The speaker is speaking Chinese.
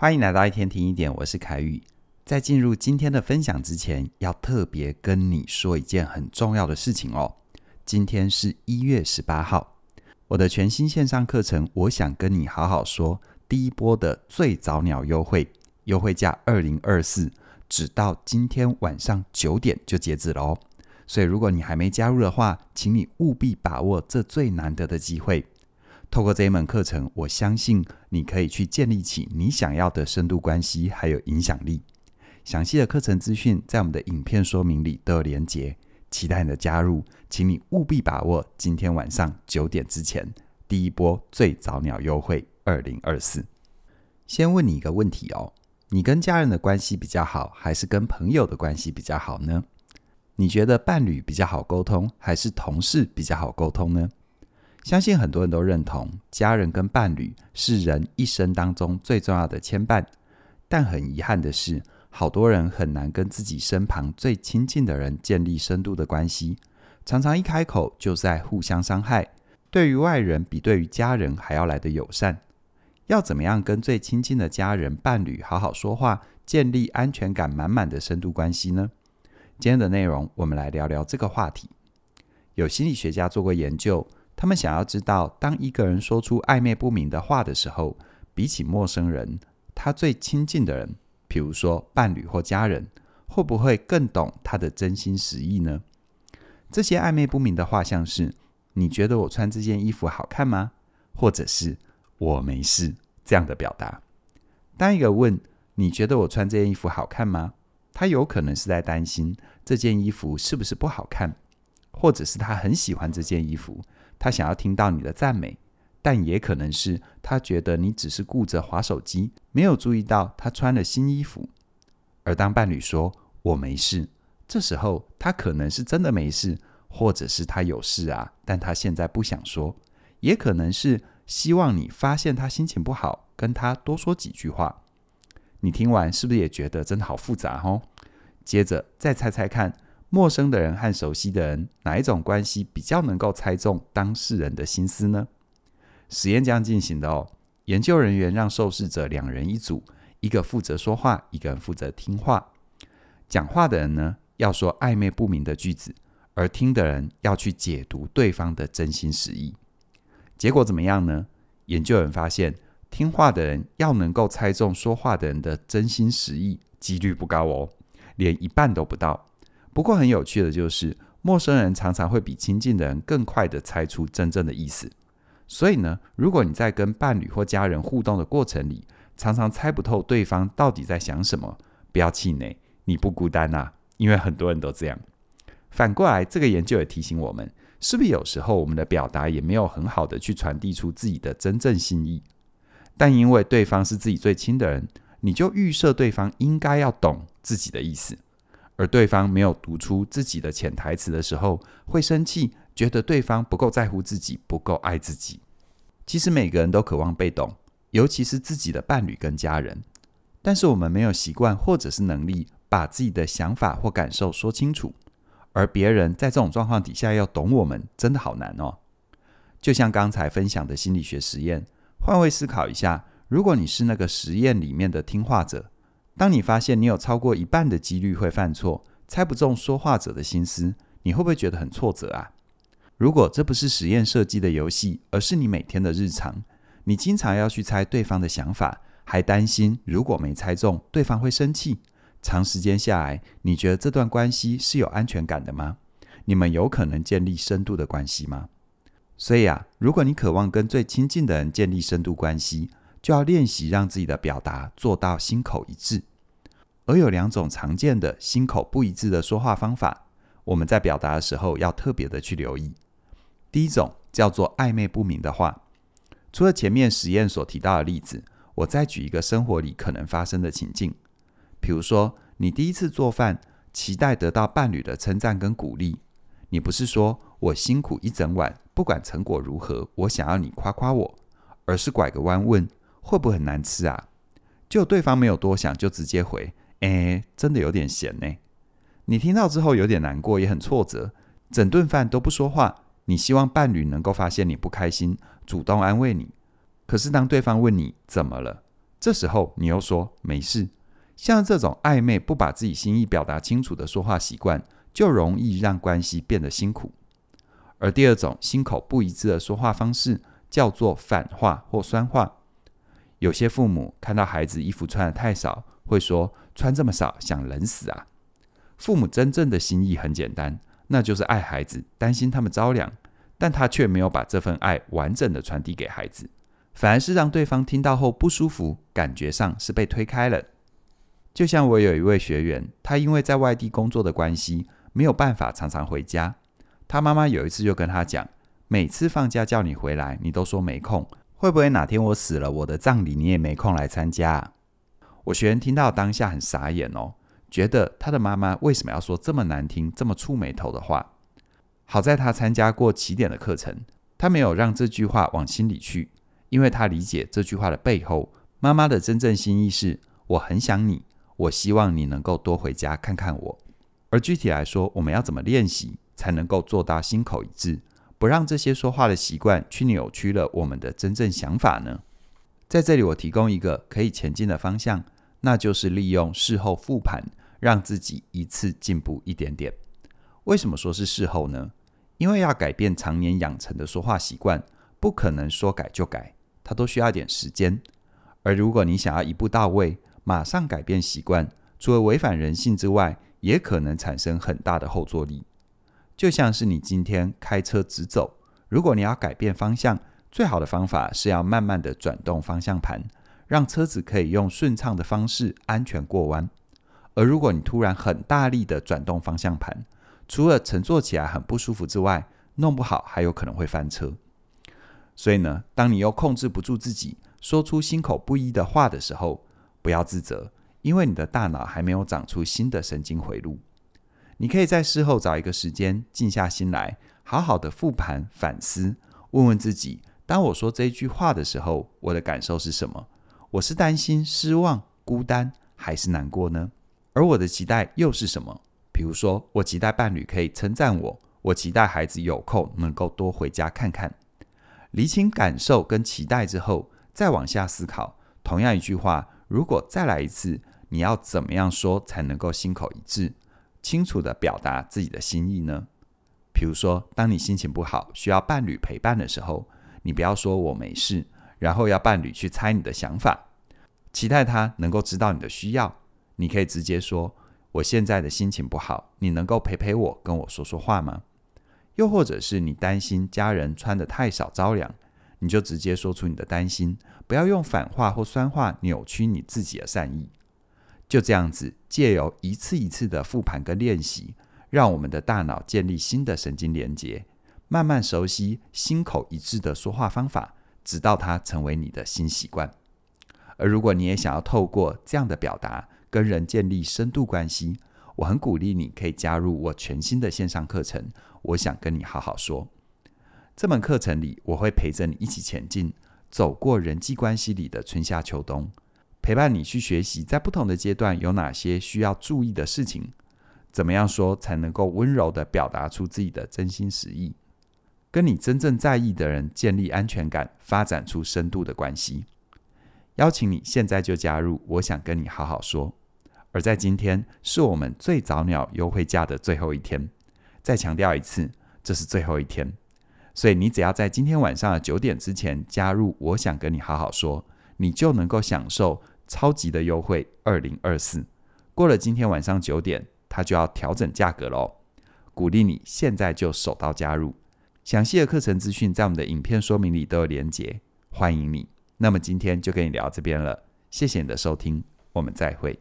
欢迎来到一天听一点，我是凯宇。在进入今天的分享之前，要特别跟你说一件很重要的事情哦。今天是一月十八号，我的全新线上课程《我想跟你好好说》第一波的最早鸟优惠，优惠价二零二四，只到今天晚上九点就截止了哦。所以如果你还没加入的话，请你务必把握这最难得的机会。透过这一门课程，我相信你可以去建立起你想要的深度关系，还有影响力。详细的课程资讯在我们的影片说明里都有连结，期待你的加入，请你务必把握今天晚上九点之前第一波最早鸟优惠二零二四。先问你一个问题哦，你跟家人的关系比较好，还是跟朋友的关系比较好呢？你觉得伴侣比较好沟通，还是同事比较好沟通呢？相信很多人都认同，家人跟伴侣是人一生当中最重要的牵绊。但很遗憾的是，好多人很难跟自己身旁最亲近的人建立深度的关系，常常一开口就在互相伤害。对于外人比对于家人还要来得友善。要怎么样跟最亲近的家人、伴侣好好说话，建立安全感满满的深度关系呢？今天的内容，我们来聊聊这个话题。有心理学家做过研究。他们想要知道，当一个人说出暧昧不明的话的时候，比起陌生人，他最亲近的人，比如说伴侣或家人，会不会更懂他的真心实意呢？这些暧昧不明的话，像是“你觉得我穿这件衣服好看吗？”或者是“我没事”这样的表达。当一个问“你觉得我穿这件衣服好看吗？”他有可能是在担心这件衣服是不是不好看，或者是他很喜欢这件衣服。他想要听到你的赞美，但也可能是他觉得你只是顾着划手机，没有注意到他穿了新衣服。而当伴侣说“我没事”，这时候他可能是真的没事，或者是他有事啊，但他现在不想说，也可能是希望你发现他心情不好，跟他多说几句话。你听完是不是也觉得真的好复杂哦？接着再猜猜看。陌生的人和熟悉的人，哪一种关系比较能够猜中当事人的心思呢？实验这样进行的哦。研究人员让受试者两人一组，一个负责说话，一个人负责听话。讲话的人呢，要说暧昧不明的句子，而听的人要去解读对方的真心实意。结果怎么样呢？研究人发现，听话的人要能够猜中说话的人的真心实意，几率不高哦，连一半都不到。不过很有趣的就是，陌生人常常会比亲近的人更快地猜出真正的意思。所以呢，如果你在跟伴侣或家人互动的过程里，常常猜不透对方到底在想什么，不要气馁，你不孤单呐，因为很多人都这样。反过来，这个研究也提醒我们，是不是有时候我们的表达也没有很好的去传递出自己的真正心意？但因为对方是自己最亲的人，你就预设对方应该要懂自己的意思。而对方没有读出自己的潜台词的时候，会生气，觉得对方不够在乎自己，不够爱自己。其实每个人都渴望被懂，尤其是自己的伴侣跟家人。但是我们没有习惯或者是能力把自己的想法或感受说清楚，而别人在这种状况底下要懂我们，真的好难哦。就像刚才分享的心理学实验，换位思考一下，如果你是那个实验里面的听话者。当你发现你有超过一半的几率会犯错，猜不中说话者的心思，你会不会觉得很挫折啊？如果这不是实验设计的游戏，而是你每天的日常，你经常要去猜对方的想法，还担心如果没猜中，对方会生气。长时间下来，你觉得这段关系是有安全感的吗？你们有可能建立深度的关系吗？所以啊，如果你渴望跟最亲近的人建立深度关系，就要练习让自己的表达做到心口一致，而有两种常见的心口不一致的说话方法，我们在表达的时候要特别的去留意。第一种叫做暧昧不明的话，除了前面实验所提到的例子，我再举一个生活里可能发生的情境，比如说你第一次做饭，期待得到伴侣的称赞跟鼓励，你不是说我辛苦一整晚，不管成果如何，我想要你夸夸我，而是拐个弯问。会不会很难吃啊？就对方没有多想，就直接回：“哎，真的有点闲呢。”你听到之后有点难过，也很挫折，整顿饭都不说话。你希望伴侣能够发现你不开心，主动安慰你。可是当对方问你怎么了，这时候你又说没事。像这种暧昧、不把自己心意表达清楚的说话习惯，就容易让关系变得辛苦。而第二种心口不一致的说话方式，叫做反话或酸话。有些父母看到孩子衣服穿得太少，会说：“穿这么少，想冷死啊！”父母真正的心意很简单，那就是爱孩子，担心他们着凉，但他却没有把这份爱完整的传递给孩子，反而是让对方听到后不舒服，感觉上是被推开了。就像我有一位学员，他因为在外地工作的关系，没有办法常常回家。他妈妈有一次就跟他讲：“每次放假叫你回来，你都说没空，会不会哪天我死了，我的葬礼你也没空来参加？”我学员听到当下很傻眼哦，觉得他的妈妈为什么要说这么难听、这么触霉头的话？好在他参加过起点的课程，他没有让这句话往心里去，因为他理解这句话的背后，妈妈的真正心意是：我很想你。我希望你能够多回家看看我。而具体来说，我们要怎么练习才能够做到心口一致，不让这些说话的习惯去扭曲了我们的真正想法呢？在这里，我提供一个可以前进的方向，那就是利用事后复盘，让自己一次进步一点点。为什么说是事后呢？因为要改变常年养成的说话习惯，不可能说改就改，它都需要点时间。而如果你想要一步到位，马上改变习惯，除了违反人性之外，也可能产生很大的后坐力。就像是你今天开车直走，如果你要改变方向，最好的方法是要慢慢的转动方向盘，让车子可以用顺畅的方式安全过弯。而如果你突然很大力的转动方向盘，除了乘坐起来很不舒服之外，弄不好还有可能会翻车。所以呢，当你又控制不住自己，说出心口不一的话的时候，不要自责，因为你的大脑还没有长出新的神经回路。你可以在事后找一个时间，静下心来，好好的复盘反思，问问自己：当我说这一句话的时候，我的感受是什么？我是担心、失望、孤单，还是难过呢？而我的期待又是什么？比如说，我期待伴侣可以称赞我，我期待孩子有空能够多回家看看。厘清感受跟期待之后，再往下思考，同样一句话。如果再来一次，你要怎么样说才能够心口一致，清楚地表达自己的心意呢？比如说，当你心情不好，需要伴侣陪伴的时候，你不要说我没事，然后要伴侣去猜你的想法，期待他能够知道你的需要。你可以直接说：“我现在的心情不好，你能够陪陪我，跟我说说话吗？”又或者是你担心家人穿得太少着凉。你就直接说出你的担心，不要用反话或酸话扭曲你自己的善意。就这样子，借由一次一次的复盘跟练习，让我们的大脑建立新的神经连接，慢慢熟悉心口一致的说话方法，直到它成为你的新习惯。而如果你也想要透过这样的表达跟人建立深度关系，我很鼓励你可以加入我全新的线上课程。我想跟你好好说。这门课程里，我会陪着你一起前进，走过人际关系里的春夏秋冬，陪伴你去学习，在不同的阶段有哪些需要注意的事情，怎么样说才能够温柔地表达出自己的真心实意，跟你真正在意的人建立安全感，发展出深度的关系。邀请你现在就加入，我想跟你好好说。而在今天，是我们最早鸟优惠价的最后一天，再强调一次，这是最后一天。所以你只要在今天晚上的九点之前加入，我想跟你好好说，你就能够享受超级的优惠二零二四。过了今天晚上九点，它就要调整价格喽。鼓励你现在就手刀加入，详细的课程资讯在我们的影片说明里都有连结，欢迎你。那么今天就跟你聊这边了，谢谢你的收听，我们再会。